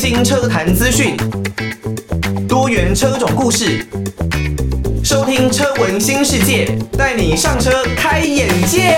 新车坛资讯，多元车种故事，收听车闻新世界，带你上车开眼界。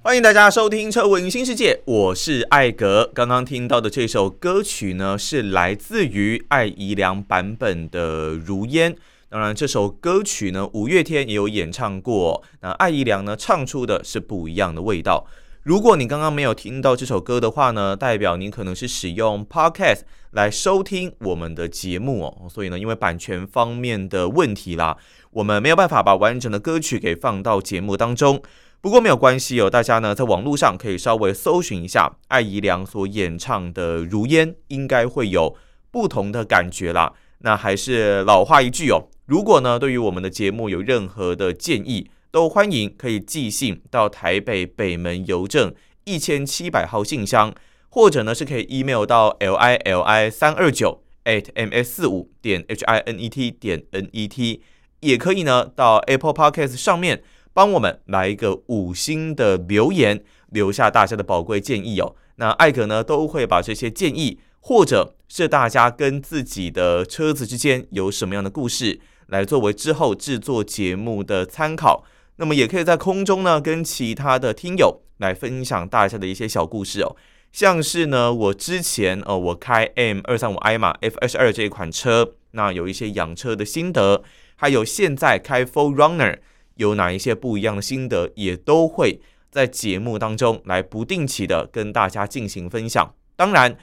欢迎大家收听车闻新世界，我是艾格。刚刚听到的这首歌曲呢，是来自于艾怡良版本的《如烟》。当然，这首歌曲呢，五月天也有演唱过。那艾怡良呢，唱出的是不一样的味道。如果你刚刚没有听到这首歌的话呢，代表您可能是使用 Podcast 来收听我们的节目哦。所以呢，因为版权方面的问题啦，我们没有办法把完整的歌曲给放到节目当中。不过没有关系哦，大家呢在网络上可以稍微搜寻一下艾怡良所演唱的《如烟》，应该会有不同的感觉啦。那还是老话一句哦。如果呢，对于我们的节目有任何的建议，都欢迎可以寄信到台北北门邮政一千七百号信箱，或者呢是可以 email 到 l i l i 三二九 at m s 四五点 h i n e t 点 n e t，也可以呢到 Apple Podcast 上面帮我们来一个五星的留言，留下大家的宝贵建议哦。那艾格呢都会把这些建议，或者是大家跟自己的车子之间有什么样的故事，来作为之后制作节目的参考，那么也可以在空中呢跟其他的听友来分享大家的一些小故事哦，像是呢我之前呃我开 M 二三五 i 嘛 F 二十二这一款车，那有一些养车的心得，还有现在开 Full Runner 有哪一些不一样的心得，也都会在节目当中来不定期的跟大家进行分享，当然。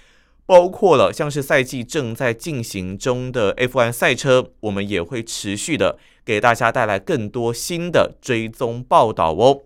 包括了像是赛季正在进行中的 F1 赛车，我们也会持续的给大家带来更多新的追踪报道哦。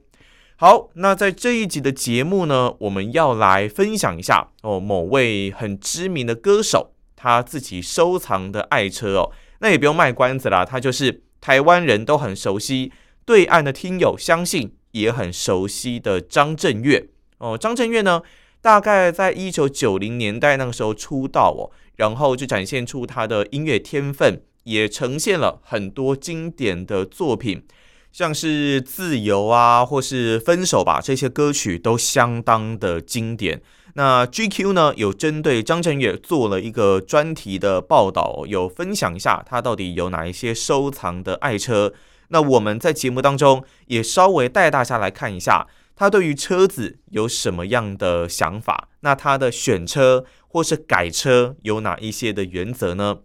好，那在这一集的节目呢，我们要来分享一下哦，某位很知名的歌手他自己收藏的爱车哦。那也不用卖关子啦，他就是台湾人都很熟悉，对岸的听友相信也很熟悉的张震岳哦。张震岳呢，大概在一九九零年代那个时候出道哦，然后就展现出他的音乐天分，也呈现了很多经典的作品，像是《自由》啊，或是《分手吧》这些歌曲都相当的经典。那 GQ 呢，有针对张震岳做了一个专题的报道，有分享一下他到底有哪一些收藏的爱车。那我们在节目当中也稍微带大家来看一下。他对于车子有什么样的想法？那他的选车或是改车有哪一些的原则呢？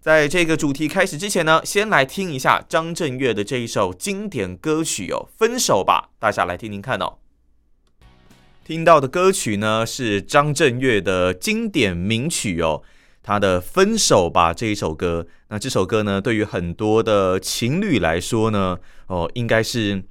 在这个主题开始之前呢，先来听一下张震岳的这一首经典歌曲哦，《分手吧》，大家来听听看哦。听到的歌曲呢是张震岳的经典名曲哦，他的《分手吧》这一首歌。那这首歌呢，对于很多的情侣来说呢，哦，应该是。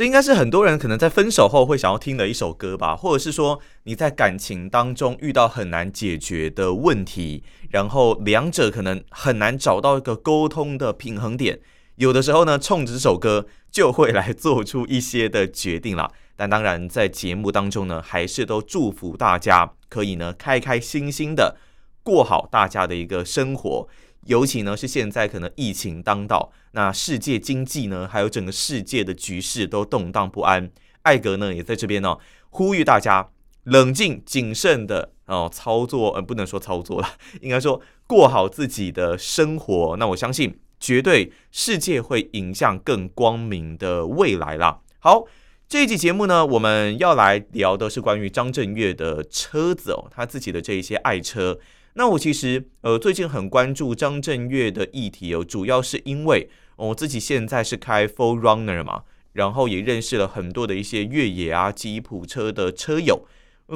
这应该是很多人可能在分手后会想要听的一首歌吧，或者是说你在感情当中遇到很难解决的问题，然后两者可能很难找到一个沟通的平衡点，有的时候呢，冲着这首歌就会来做出一些的决定了。但当然，在节目当中呢，还是都祝福大家可以呢，开开心心的过好大家的一个生活。尤其呢是现在可能疫情当道，那世界经济呢，还有整个世界的局势都动荡不安。艾格呢也在这边呢、呼吁大家冷静谨慎的哦操作，呃不能说操作了，应该说过好自己的生活。那我相信绝对世界会迎向更光明的未来啦。好，这一集节目呢，我们要来聊的是关于张震岳的车子哦，他自己的这一些爱车。那我其实呃最近很关注张震岳的议题哦，主要是因为我自己现在是开 4Runner 嘛，然后也认识了很多的一些越野啊、吉普车的车友，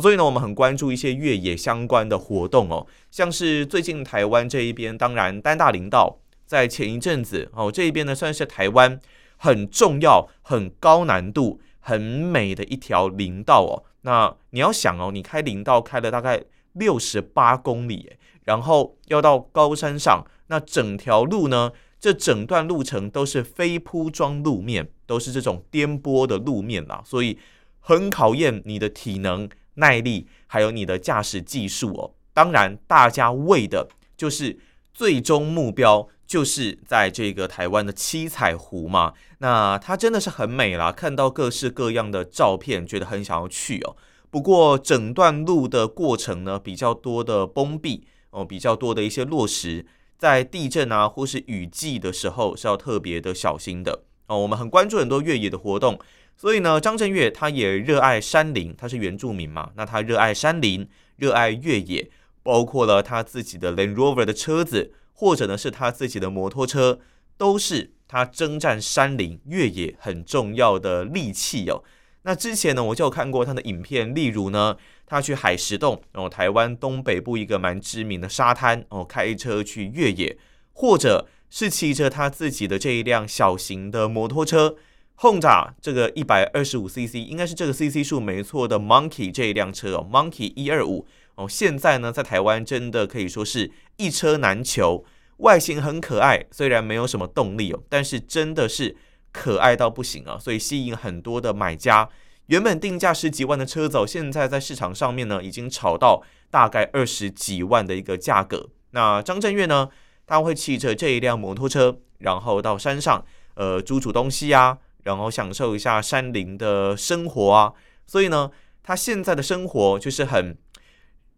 所以呢，我们很关注一些越野相关的活动哦，像是最近台湾这一边，当然丹大林道在前一阵子哦，这一边呢算是台湾很重要、很高难度、很美的一条林道哦。那你要想哦，你开林道开了大概。六十八公里，然后要到高山上，那整条路呢？这整段路程都是非铺装路面，都是这种颠簸的路面啦，所以很考验你的体能、耐力，还有你的驾驶技术哦。当然，大家为的就是最终目标就是在这个台湾的七彩湖嘛。那它真的是很美啦，看到各式各样的照片，觉得很想要去哦。不过整段路的过程呢，比较多的崩壁哦，比较多的一些落石，在地震啊或是雨季的时候是要特别的小心的哦。我们很关注很多越野的活动，所以呢，张震岳他也热爱山林，他是原住民嘛，那他热爱山林，热爱越野。包括了他自己的 Land Rover 的车子，或者呢是他自己的摩托车，都是他征战山林越野很重要的利器哦。那之前呢，我就有看过他的影片，例如呢，他去海石洞哦，台湾东北部一个蛮知名的沙滩哦，开车去越野，或者是骑着他自己的这一辆小型的摩托车，Honda 这个一百二十五 CC，应该是这个 CC 数没错的 Monkey 这一辆车哦，Monkey 一二五。哦，现在呢，在台湾真的可以说是一车难求，外形很可爱，虽然没有什么动力哦，但是真的是可爱到不行啊，所以吸引很多的买家。原本定价十几万的车子，现在在市场上面呢，已经炒到大概二十几万的一个价格。那张震岳呢，他会骑着这一辆摩托车，然后到山上，呃，煮煮东西啊，然后享受一下山林的生活啊。所以呢，他现在的生活就是很。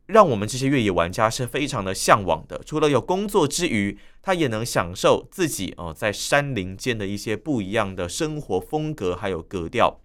让我们这些越野玩家是非常的向往的。除了有工作之余，他也能享受自己哦在山林间的一些不一样的生活风格还有格调。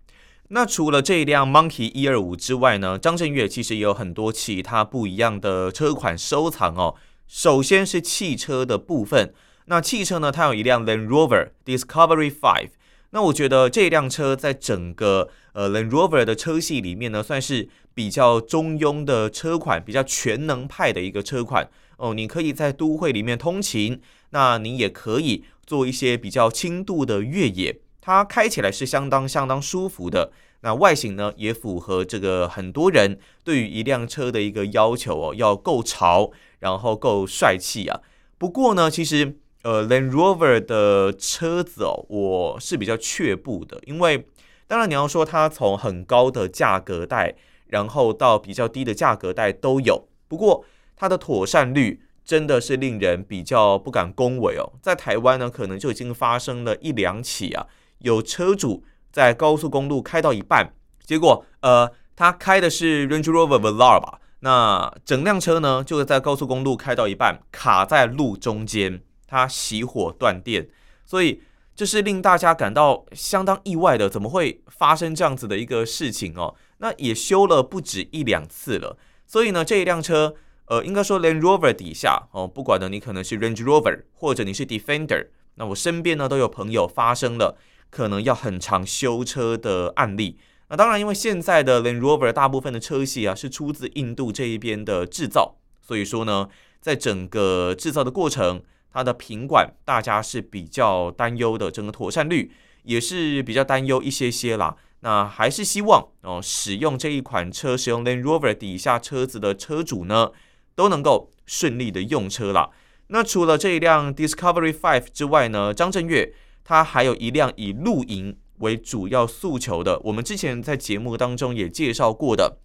那除了这一辆 Monkey 一二五之外呢，张震岳其实也有很多其他不一样的车款收藏哦。首先是汽车的部分，那汽车呢，它有一辆 Land Rover Discovery Five。那我觉得这辆车在整个呃 Land Rover 的车系里面呢，算是比较中庸的车款，比较全能派的一个车款哦。你可以在都会里面通勤，那你也可以做一些比较轻度的越野，它开起来是相当相当舒服的。那外形呢，也符合这个很多人对于一辆车的一个要求哦，要够潮，然后够帅气啊。不过呢，其实。呃，Land Rover 的车子哦，我是比较却步的，因为当然你要说它从很高的价格带，然后到比较低的价格带都有，不过它的妥善率真的是令人比较不敢恭维哦。在台湾呢，可能就已经发生了一两起啊，有车主在高速公路开到一半，结果呃，他开的是 Range Rover Velar 吧，那整辆车呢，就在高速公路开到一半，卡在路中间。它熄火断电，所以这是令大家感到相当意外的，怎么会发生这样子的一个事情哦？那也修了不止一两次了，所以呢，这一辆车，呃，应该说 Land Rover 底下哦，不管呢你可能是 Range Rover 或者你是 Defender，那我身边呢都有朋友发生了可能要很长修车的案例。那当然，因为现在的 Land Rover 大部分的车系啊是出自印度这一边的制造，所以说呢，在整个制造的过程。它的品管大家是比较担忧的，整个妥善率也是比较担忧一些些啦。那还是希望哦，使用这一款车，使用 Land Rover 底下车子的车主呢，都能够顺利的用车啦。那除了这一辆 Discovery Five 之外呢，张震岳他还有一辆以露营为主要诉求的，我们之前在节目当中也介绍过的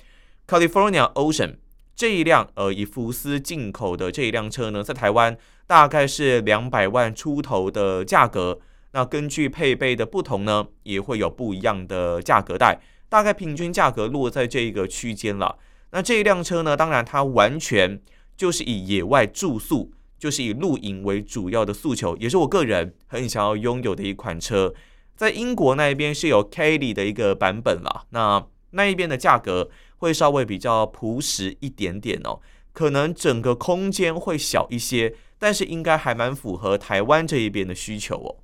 California Ocean。这一辆呃，以福斯进口的这一辆车呢，在台湾大概是两百万出头的价格。那根据配备的不同呢，也会有不一样的价格带，大概平均价格落在这一个区间了。那这一辆车呢，当然它完全就是以野外住宿，就是以露营为主要的诉求，也是我个人很想要拥有的一款车。在英国那一边是有 Kelly 的一个版本了，那那一边的价格。会稍微比较朴实一点点哦，可能整个空间会小一些，但是应该还蛮符合台湾这一边的需求哦。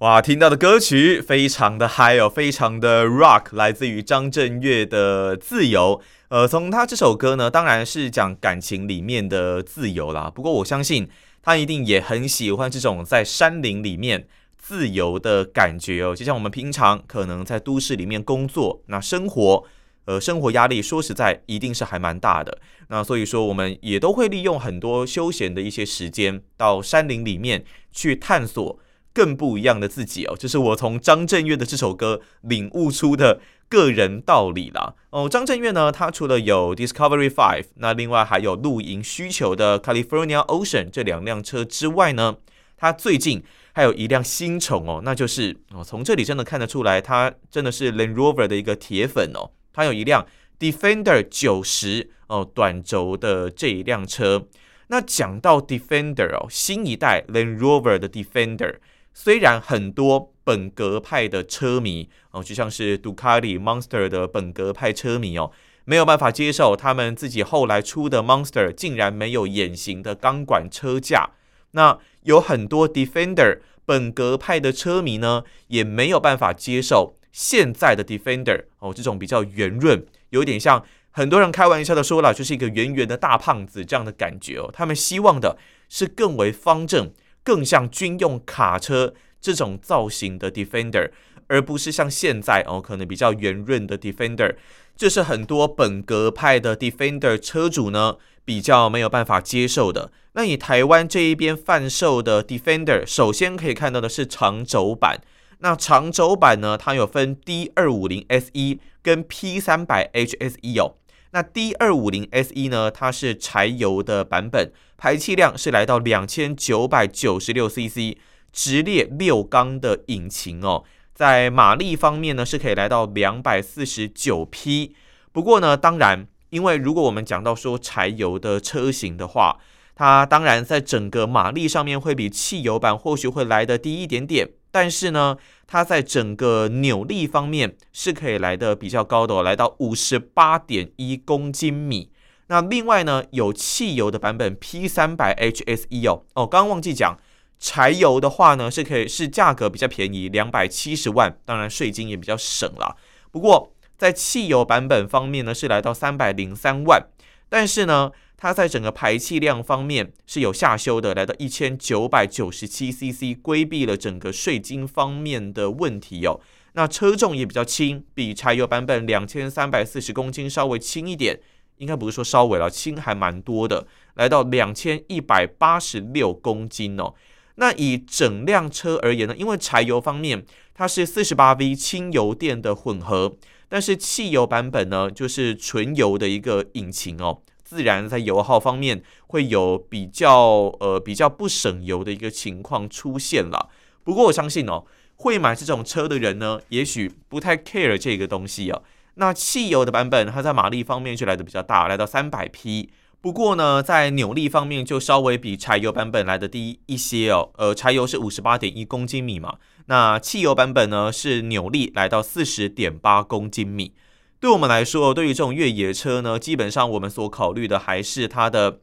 哇，听到的歌曲非常的嗨哦，非常的 rock，来自于张震岳的《自由》。呃，从他这首歌呢，当然是讲感情里面的自由啦。不过我相信他一定也很喜欢这种在山林里面自由的感觉哦。就像我们平常可能在都市里面工作，那生活。呃，生活压力说实在一定是还蛮大的。那所以说，我们也都会利用很多休闲的一些时间，到山林里面去探索更不一样的自己哦。这是我从张震岳的这首歌领悟出的个人道理啦。哦，张震岳呢，他除了有 Discovery Five，那另外还有露营需求的 California Ocean 这两辆车之外呢，他最近还有一辆新宠哦，那就是哦，从这里真的看得出来，他真的是 Land Rover 的一个铁粉哦。他有一辆 Defender 九十哦，短轴的这一辆车。那讲到 Defender 哦，新一代 Land Rover 的 Defender，虽然很多本格派的车迷哦，就像是杜卡迪 Monster 的本格派车迷哦，没有办法接受他们自己后来出的 Monster 竟然没有眼型的钢管车架。那有很多 Defender 本格派的车迷呢，也没有办法接受现在的 Defender 哦，这种比较圆润，有点像。很多人开玩笑的说了，就是一个圆圆的大胖子这样的感觉哦。他们希望的是更为方正、更像军用卡车这种造型的 Defender，而不是像现在哦，可能比较圆润的 Defender。这是很多本格派的 Defender 车主呢比较没有办法接受的。那以台湾这一边贩售的 Defender，首先可以看到的是长轴版。那长轴版呢，它有分 D 二五零 SE 跟 P 三百 HSE 哦。那 D 二五零 SE 呢？它是柴油的版本，排气量是来到两千九百九十六 CC，直列六缸的引擎哦，在马力方面呢是可以来到两百四十九匹。不过呢，当然，因为如果我们讲到说柴油的车型的话，它当然在整个马力上面会比汽油版或许会来得低一点点。但是呢，它在整个扭力方面是可以来的比较高的哦，来到五十八点一公斤米。那另外呢，有汽油的版本 P 三百 HSE 哦哦，刚刚忘记讲，柴油的话呢是可以是价格比较便宜，两百七十万，当然税金也比较省了。不过在汽油版本方面呢是来到三百零三万，但是呢。它在整个排气量方面是有下修的，来到一千九百九十七 CC，规避了整个税金方面的问题哦。那车重也比较轻，比柴油版本两千三百四十公斤稍微轻一点，应该不是说稍微了，轻还蛮多的，来到两千一百八十六公斤哦。那以整辆车而言呢，因为柴油方面它是四十八 V 轻油电的混合，但是汽油版本呢就是纯油的一个引擎哦。自然在油耗方面会有比较呃比较不省油的一个情况出现了。不过我相信哦，会买这种车的人呢，也许不太 care 这个东西哦。那汽油的版本，它在马力方面就来的比较大，来到三百匹。不过呢，在扭力方面就稍微比柴油版本来的低一些哦。呃，柴油是五十八点一公斤米嘛，那汽油版本呢是扭力来到四十点八公斤米。对我们来说，对于这种越野车呢，基本上我们所考虑的还是它的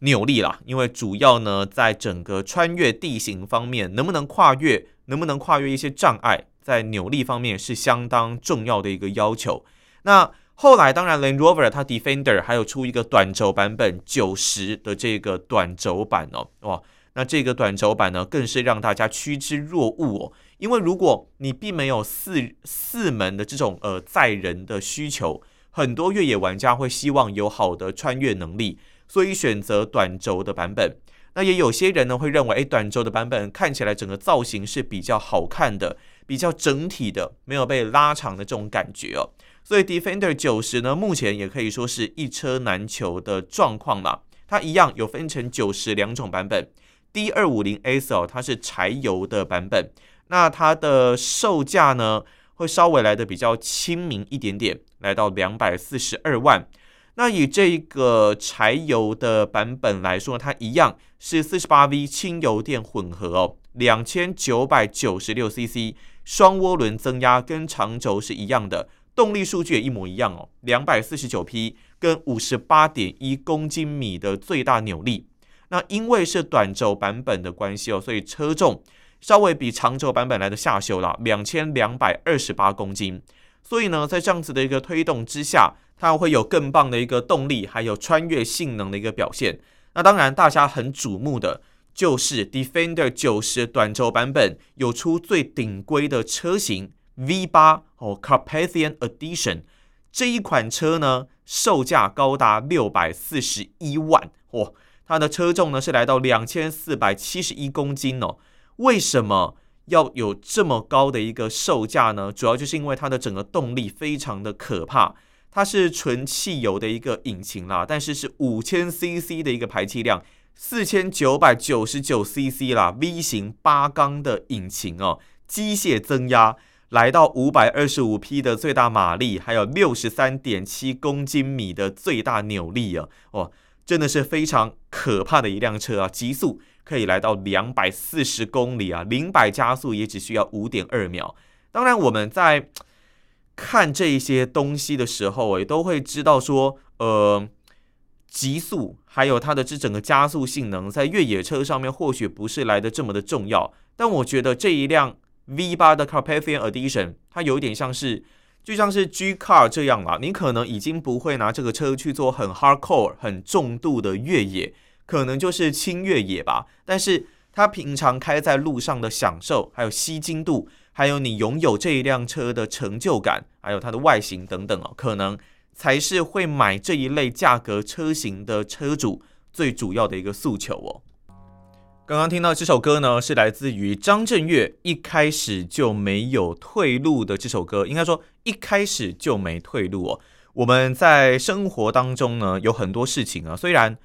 扭力啦，因为主要呢，在整个穿越地形方面，能不能跨越，能不能跨越一些障碍，在扭力方面是相当重要的一个要求。那后来，当然，Land Rover 它 Defender 还有出一个短轴版本九十的这个短轴版哦，哇，那这个短轴版呢，更是让大家趋之若鹜哦。因为如果你并没有四四门的这种呃载人的需求，很多越野玩家会希望有好的穿越能力，所以选择短轴的版本。那也有些人呢会认为，诶，短轴的版本看起来整个造型是比较好看的，比较整体的，没有被拉长的这种感觉哦。所以 Defender 九十呢，目前也可以说是一车难求的状况了。它一样有分成九十两种版本，D 二五零 S 哦，它是柴油的版本。那它的售价呢，会稍微来的比较亲民一点点，来到两百四十二万。那以这个柴油的版本来说，它一样是四十八 V 轻油电混合哦，两千九百九十六 CC，双涡轮增压跟长轴是一样的，动力数据也一模一样哦，两百四十九匹跟五十八点一公斤米的最大扭力。那因为是短轴版本的关系哦，所以车重。稍微比长轴版本来的下修了两千两百二十八公斤，所以呢，在这样子的一个推动之下，它会有更棒的一个动力，还有穿越性能的一个表现。那当然，大家很瞩目的就是 Defender 九十短轴版本有出最顶规的车型 V 八哦 Carpathian Edition 这一款车呢，售价高达六百四十一万哦，它的车重呢是来到两千四百七十一公斤哦。为什么要有这么高的一个售价呢？主要就是因为它的整个动力非常的可怕，它是纯汽油的一个引擎啦，但是是五千 CC 的一个排气量，四千九百九十九 CC 啦，V 型八缸的引擎哦，机械增压来到五百二十五匹的最大马力，还有六十三点七公斤米的最大扭力啊，哦，真的是非常可怕的一辆车啊，极速。可以来到两百四十公里啊，零百加速也只需要五点二秒。当然，我们在看这一些东西的时候，也都会知道说，呃，极速还有它的这整个加速性能，在越野车上面或许不是来的这么的重要。但我觉得这一辆 V8 的 Carpathian Edition，它有点像是，就像是 G Car 这样啦，你可能已经不会拿这个车去做很 hardcore、很重度的越野。可能就是轻越野吧，但是它平常开在路上的享受，还有吸睛度，还有你拥有这一辆车的成就感，还有它的外形等等哦，可能才是会买这一类价格车型的车主最主要的一个诉求哦。刚刚听到这首歌呢，是来自于张震岳一开始就没有退路的这首歌，应该说一开始就没退路哦。我们在生活当中呢，有很多事情啊，虽然。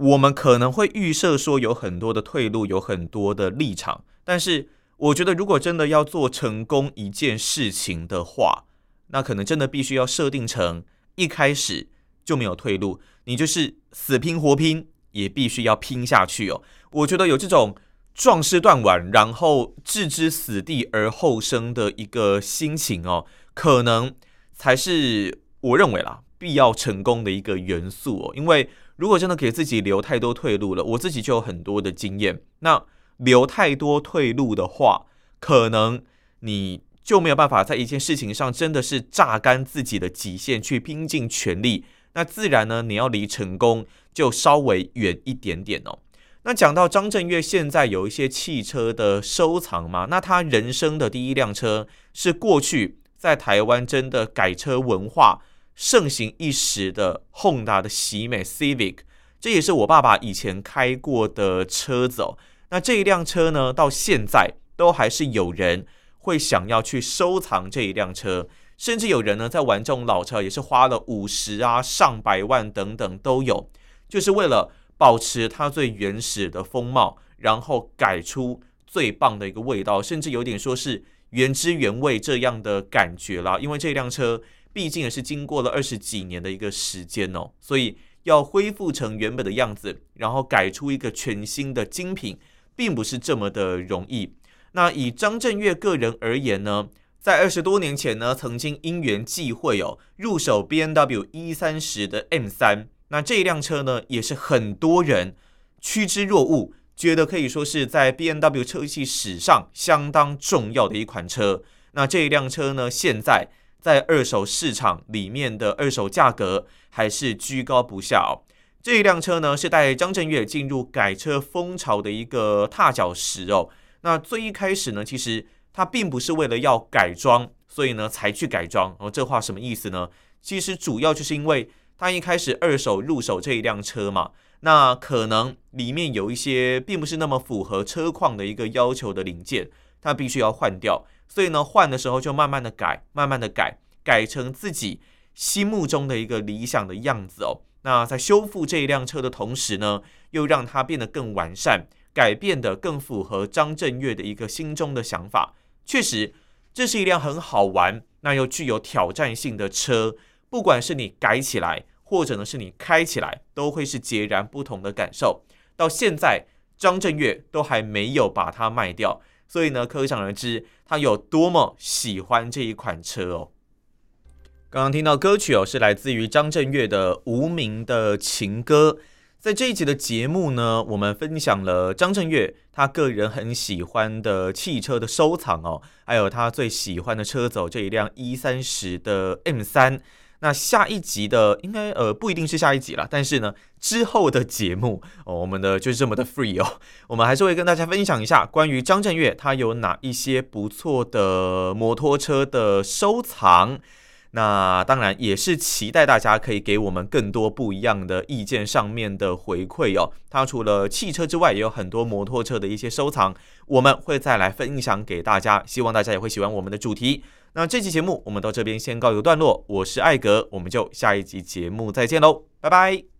我们可能会预设说有很多的退路，有很多的立场，但是我觉得，如果真的要做成功一件事情的话，那可能真的必须要设定成一开始就没有退路，你就是死拼活拼，也必须要拼下去哦。我觉得有这种壮士断腕，然后置之死地而后生的一个心情哦，可能才是我认为啦必要成功的一个元素哦，因为。如果真的给自己留太多退路了，我自己就有很多的经验。那留太多退路的话，可能你就没有办法在一件事情上真的是榨干自己的极限去拼尽全力。那自然呢，你要离成功就稍微远一点点哦。那讲到张震岳现在有一些汽车的收藏嘛，那他人生的第一辆车是过去在台湾真的改车文化盛行一时的 Honda 的喜美 Civic，这也是我爸爸以前开过的车子哦。那这一辆车呢，到现在都还是有人会想要去收藏这一辆车，甚至有人呢在玩这种老车，也是花了五十啊、上百万等等都有，就是为了保持它最原始的风貌，然后改出最棒的一个味道，甚至有点说是原汁原味这样的感觉啦。因为这辆车。毕竟也是经过了二十几年的一个时间哦，所以要恢复成原本的样子，然后改出一个全新的精品，并不是这么的容易。那以张震岳个人而言呢，在二十多年前呢，曾经因缘际会哦，入手 BMW E30 的 M3，那这一辆车呢，也是很多人趋之若鹜，觉得可以说是在 BMW 车系史上相当重要的一款车。那这一辆车呢，现在。在二手市场里面的二手价格还是居高不下哦。这一辆车呢，是带张震岳进入改车风潮的一个踏脚石哦。那最一开始呢，其实他并不是为了要改装，所以呢才去改装哦。这话什么意思呢？其实主要就是因为他一开始二手入手这一辆车嘛，那可能里面有一些并不是那么符合车况的一个要求的零件，它必须要换掉。所以呢，换的时候就慢慢的改，慢慢的改，改成自己心目中的一个理想的样子哦。那在修复这一辆车的同时呢，又让它变得更完善，改变得更符合张震岳的一个心中的想法。确实，这是一辆很好玩，那又具有挑战性的车。不管是你改起来，或者呢是你开起来，都会是截然不同的感受。到现在，张震岳都还没有把它卖掉。所以呢，可想而知他有多么喜欢这一款车哦。刚刚听到歌曲哦，是来自于张震岳的《无名的情歌》。在这一集的节目呢，我们分享了张震岳他个人很喜欢的汽车的收藏哦，还有他最喜欢的车走，这一辆 E30 的 M3。那下一集的应该呃不一定是下一集了但是呢之后的节目哦我们的就是这么的 free 哦。我们还是会跟大家分享一下关于张震岳他有哪一些不错的摩托车的收藏。那当然也是期待大家可以给我们更多不一样的意见上面的回馈哦。他除了汽车之外也有很多摩托车的一些收藏我们会再来分享给大家希望大家也会喜欢我们的主题。那这期节目我们到这边先告一个段落，我是艾格，我们就下一集节目再见喽，拜拜。